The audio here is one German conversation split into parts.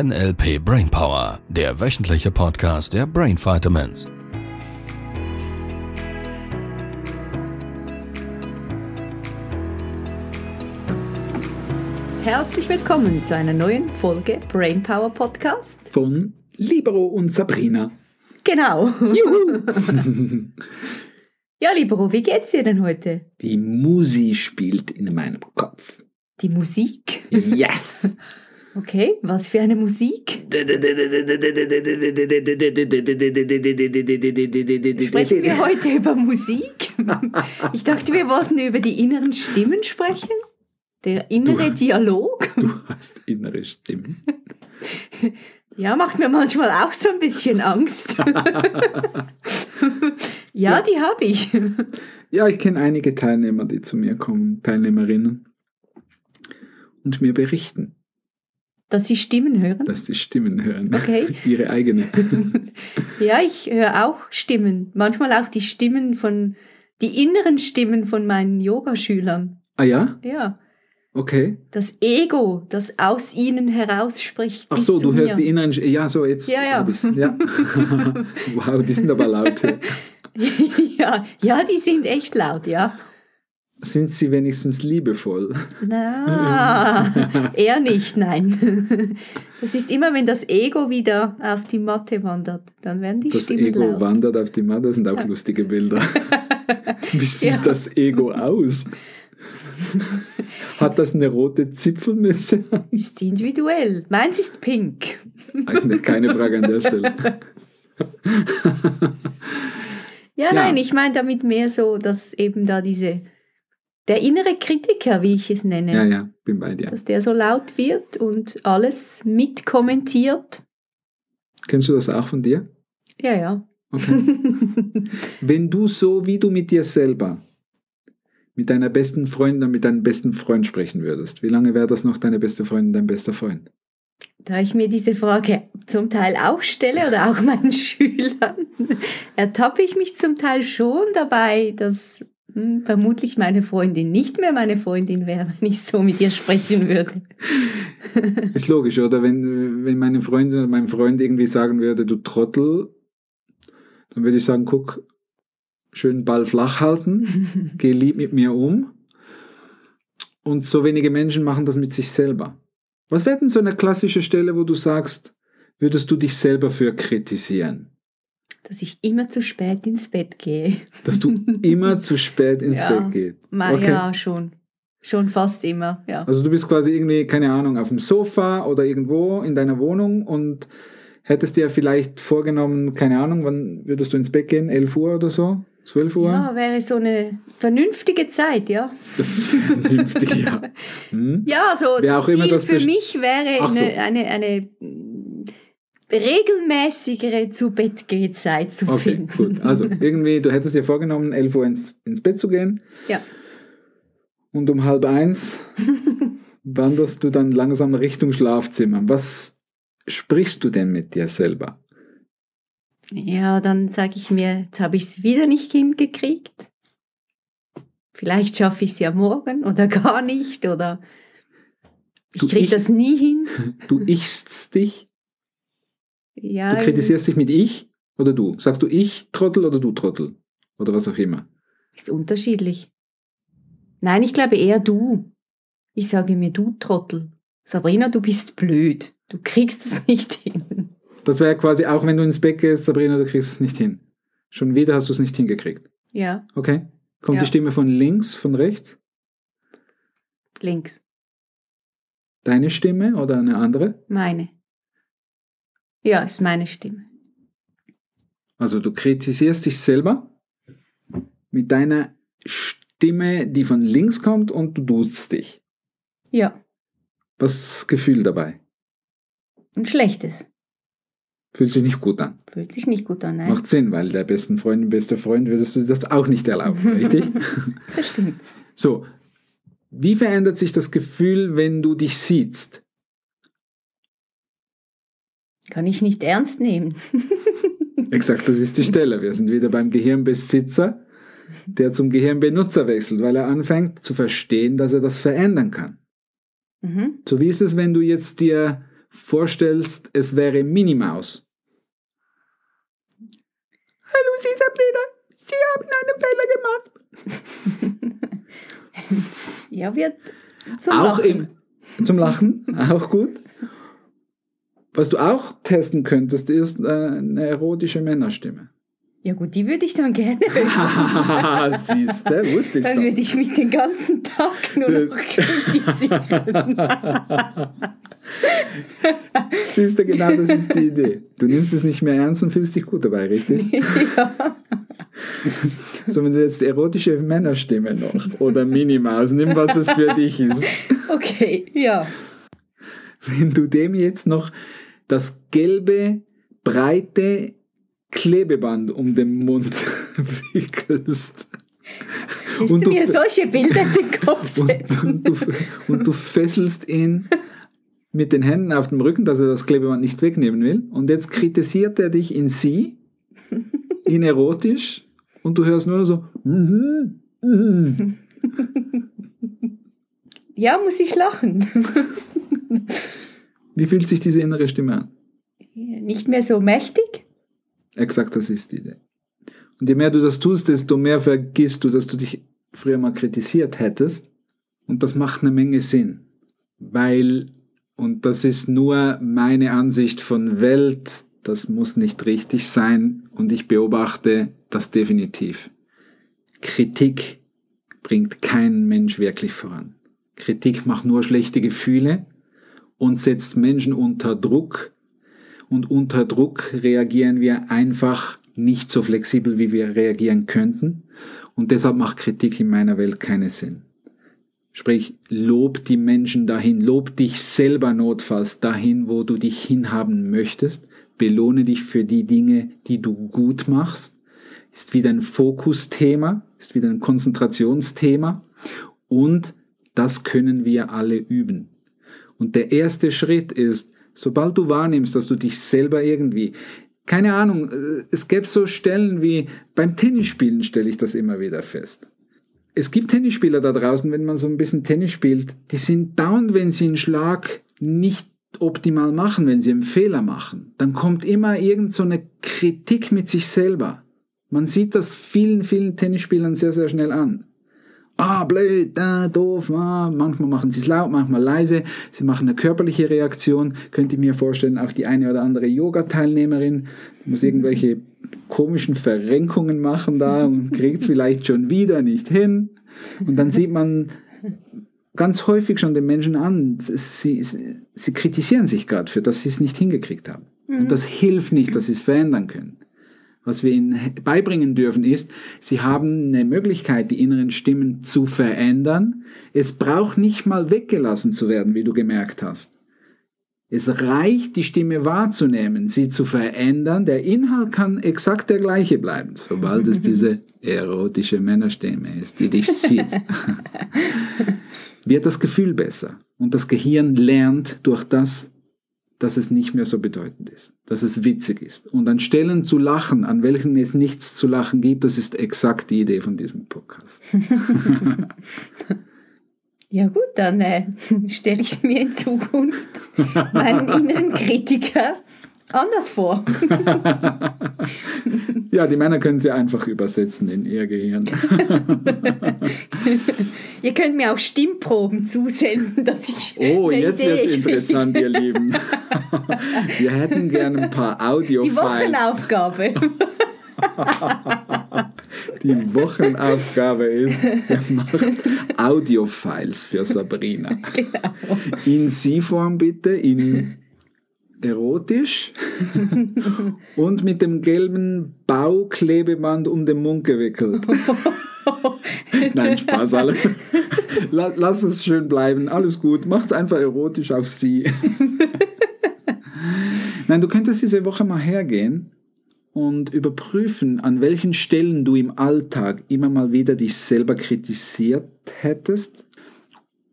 NLP Brainpower, der wöchentliche Podcast der Brain Vitamins. Herzlich willkommen zu einer neuen Folge Brainpower Podcast. von Libero und Sabrina. Genau. Juhu! Ja, Libero, wie geht's dir denn heute? Die Musi spielt in meinem Kopf. Die Musik? Yes! Okay, was für eine Musik? Sprechen wir heute über Musik? Ich dachte, wir wollten über die inneren Stimmen sprechen. Der innere Du- Dialog. Du hast innere Stimmen. Ja, macht mir manchmal auch so ein bisschen Angst. ja, die habe ich. Ja, ich kenne einige Teilnehmer, die zu mir kommen, Teilnehmerinnen, und mir berichten, Dass sie Stimmen hören. dass sie Stimmen hören. Okay. Ihre eigene. Ja, ich höre auch Stimmen. Manchmal auch die Stimmen von, die inneren Stimmen von meinen Yogaschülern. Ah ja? Ja, Okay. das Ego, das aus ihnen herausspricht. Ach bis so, du hörst mir. die inneren... Ja, so, jetzt Ja, ja. ich's. Ja. wow, die sind aber laut. ja, ja, die sind echt laut, ja. Sind sie wenigstens liebevoll? Na, eher nicht, nein. Das ist immer, wenn das Ego wieder auf die Matte wandert, dann werden die Das Stimmen Ego laut. wandert auf die Matte, das sind auch lustige Bilder. Wie sieht Ja. das Ego aus? Hat das eine rote Zipfelmütze? Ist individuell. Meins ist pink. Eigentlich Keine Frage an der Stelle. Ja, Ja. nein, ich meine damit mehr so, dass eben da diese, der innere Kritiker, wie ich es nenne, Ja, ja, bin bei dir. dass der so laut wird und alles mitkommentiert. Kennst du das auch von dir? Ja, ja. Okay. Wenn du so wie du mit dir selber, mit deiner besten Freundin, mit deinem besten Freund sprechen würdest, wie lange wäre das noch deine beste Freundin, dein bester Freund? Da ich mir diese Frage zum Teil auch stelle oder auch meinen Schülern, ertappe ich mich zum Teil schon dabei, dass hm, vermutlich meine Freundin nicht mehr meine Freundin wäre, wenn ich so mit ihr sprechen würde. Ist logisch, oder? Wenn, wenn meine Freundin oder mein Freund irgendwie sagen würde, du Trottel, dann würde ich sagen, guck, schön Ball flach halten, geh lieb mit mir um. Und so wenige Menschen machen das mit sich selber. Was wäre denn so eine klassische Stelle, wo du sagst, würdest du dich selber für kritisieren? Dass ich immer zu spät ins Bett gehe. Dass du immer zu spät ins Ja. Bett gehst. Okay. Ja, schon. Schon fast immer, ja. Also du bist quasi irgendwie, keine Ahnung, auf dem Sofa oder irgendwo in deiner Wohnung und hättest dir vielleicht vorgenommen, keine Ahnung, wann würdest du ins Bett gehen? 11 Uhr oder so? 12 Uhr? Ja, wäre so eine vernünftige Zeit, ja. Vernünftig, ja. Hm? Ja, so Wer das Ziel für mich wäre so. eine, eine, eine regelmäßigere zu Bett Zeit zu Okay, finden. gut. Also irgendwie, du hättest dir vorgenommen, 11 Uhr ins, ins Bett zu gehen Ja. und um halb eins wanderst du dann langsam Richtung Schlafzimmer. Was sprichst du denn mit dir selber? Ja, dann sage ich mir, jetzt habe ich es wieder nicht hingekriegt. Vielleicht schaffe ich es ja morgen oder gar nicht oder ich kriege das nie hin. Du ichst dich, Ja, du kritisierst dich mit ich oder du? Sagst du ich Trottel oder du Trottel? Oder was auch immer. Ist unterschiedlich. Nein, ich glaube eher du. Ich sage mir, du Trottel. Sabrina, du bist blöd. Du kriegst das nicht hin. Das wäre quasi auch, wenn du ins Bett gehst, Sabrina, du kriegst es nicht hin. Schon wieder hast du es nicht hingekriegt. Ja, Okay? Kommt Ja. die Stimme von links, von rechts? links. Deine Stimme oder eine andere? Meine. Ja, ist meine Stimme. Also du kritisierst dich selber mit deiner Stimme, die von links kommt und du duzt dich. Ja, Was ist das Gefühl dabei? ein schlechtes. Fühlt sich nicht gut an. Fühlt sich nicht gut an, nein. Macht Sinn, weil der besten Freundin, bester Freund würdest du das auch nicht erlauben, richtig? Das stimmt. So, wie verändert sich das Gefühl, wenn du dich siehst? Kann ich nicht ernst nehmen. Exakt, das ist die Stelle. Wir sind wieder beim Gehirnbesitzer, der zum Gehirnbenutzer wechselt, weil er anfängt zu verstehen, dass er das verändern kann. Mhm. So wie ist es, wenn du jetzt dir vorstellst, es wäre Minimaus. Hallo, Sie Sabrina, Sie haben einen Fehler gemacht. Ja, wird zum auch Lachen. Im, zum Lachen, auch gut. Was du auch testen könntest, ist äh, eine erotische Männerstimme. Ja gut, die würde ich dann gerne hören. Siehst du, wusste ich Dann würde ich mich den ganzen Tag nur noch kritisieren. Siehst du, genau das ist die Idee. Du nimmst es nicht mehr ernst und fühlst dich gut dabei, richtig? ja. So, wenn du jetzt erotische Männerstimme noch oder Minimaus, nimm, was das für dich ist. Okay, ja. Wenn du dem jetzt noch das gelbe, breite Klebeband um den Mund wickelst Willst Und du mir solche Bilder in den Kopf und, setzen? und, du, und du fesselst ihn mit den Händen auf dem Rücken, dass er das Klebeband nicht wegnehmen will. Und jetzt kritisiert er dich in sie, in erotisch, und du hörst nur so. mhm, mhm. Ja, muss ich lachen. Wie fühlt sich diese innere Stimme an? Nicht mehr so mächtig? Exakt, das ist die Idee. Und je mehr du das tust, desto mehr vergisst du, dass du dich früher mal kritisiert hättest. Und das macht eine Menge Sinn. Weil, und das ist nur meine Ansicht von Welt, das muss nicht richtig sein. Und ich beobachte das definitiv. Kritik bringt keinen Mensch wirklich voran. Kritik macht nur schlechte Gefühle und setzt Menschen unter Druck, und unter Druck reagieren wir einfach nicht so flexibel, wie wir reagieren könnten. Und deshalb macht Kritik in meiner Welt keinen Sinn. Sprich, lob die Menschen dahin, lob dich selber notfalls dahin, wo du dich hinhaben möchtest, belohne dich für die Dinge, die du gut machst, ist wieder ein Fokusthema, ist wieder ein Konzentrationsthema und das können wir alle üben. Und der erste Schritt ist, sobald du wahrnimmst, dass du dich selber irgendwie, keine Ahnung, äh, es gäbe so Stellen wie beim Tennisspielen stelle ich das immer wieder fest. Es gibt Tennisspieler da draußen, wenn man so ein bisschen Tennis spielt, die sind down, wenn sie einen Schlag nicht optimal machen, wenn sie einen Fehler machen. Dann kommt immer irgend so eine Kritik mit sich selber. Man sieht das vielen, vielen Tennisspielern sehr, sehr schnell an ah, blöd, ah, doof, ah. manchmal machen sie es laut, manchmal leise, sie machen eine körperliche Reaktion, könnte ich mir vorstellen, auch die eine oder andere Yoga-Teilnehmerin muss irgendwelche komischen Verrenkungen machen da und kriegt es vielleicht schon wieder nicht hin. Und dann sieht man ganz häufig schon den Menschen an, sie, sie, sie kritisieren sich gerade für, dass sie es nicht hingekriegt haben. Und das hilft nicht, dass sie es verändern können. Was wir ihnen beibringen dürfen ist, sie haben eine Möglichkeit, die inneren Stimmen zu verändern. Es braucht nicht mal weggelassen zu werden, wie du gemerkt hast. Es reicht, die Stimme wahrzunehmen, sie zu verändern. Der Inhalt kann exakt der gleiche bleiben, sobald es diese erotische Männerstimme ist, die dich sieht. Wird das Gefühl besser. Und das Gehirn lernt durch das, dass es nicht mehr so bedeutend ist, dass es witzig ist. Und an Stellen zu lachen, an welchen es nichts zu lachen gibt, das ist exakt die Idee von diesem Podcast. Ja gut, dann äh, stelle ich mir in Zukunft meinen inneren Kritiker anders vor. ja, die Männer können sie einfach übersetzen in ihr Gehirn. Ihr könnt mir auch Stimmproben zusenden, dass ich. Oh, jetzt wird es interessant, ihr Lieben. Wir hätten gerne ein paar Die Audio-Files. Wochenaufgabe. Die Wochenaufgabe ist, er macht Audio-Files für Sabrina. genau. In Sie-Form bitte, in erotisch und mit dem gelben Bauklebeband um den Mund gewickelt. Nein, Spaß, alle. La- Lass es schön bleiben, alles gut. Macht's einfach erotisch auf Sie. Nein, du könntest diese Woche mal hergehen und überprüfen, an welchen Stellen du im Alltag immer mal wieder dich selber kritisiert hättest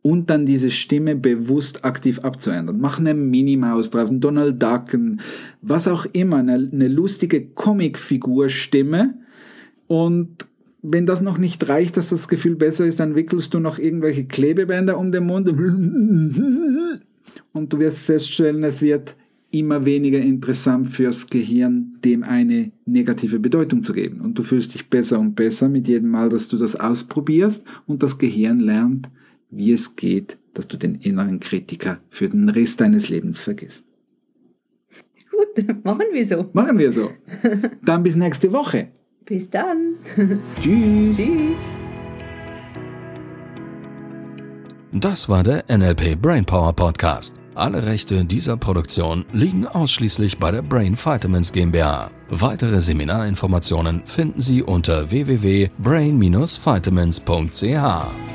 und dann diese Stimme bewusst aktiv abzuändern. Mach eine Minimaus drauf, einen Donald Duck, ein- was auch immer, eine, eine lustige Comicfigur-Stimme und wenn das noch nicht reicht, dass das Gefühl besser ist, dann wickelst du noch irgendwelche Klebebänder um den Mund und du wirst feststellen, es wird immer weniger interessant fürs Gehirn, dem eine negative Bedeutung zu geben. Und du fühlst dich besser und besser mit jedem Mal, dass du das ausprobierst und das Gehirn lernt, wie es geht, dass du den inneren Kritiker für den Rest deines Lebens vergisst. Gut, machen wir so. Machen wir so. Dann bis nächste Woche. Bis dann. Tschüss. Tschüss. Das war der NLP Brainpower Podcast. Alle Rechte dieser Produktion liegen ausschließlich bei der Brain Vitamins GmbH. Weitere Seminarinformationen finden Sie unter www.brain-vitamins.ch.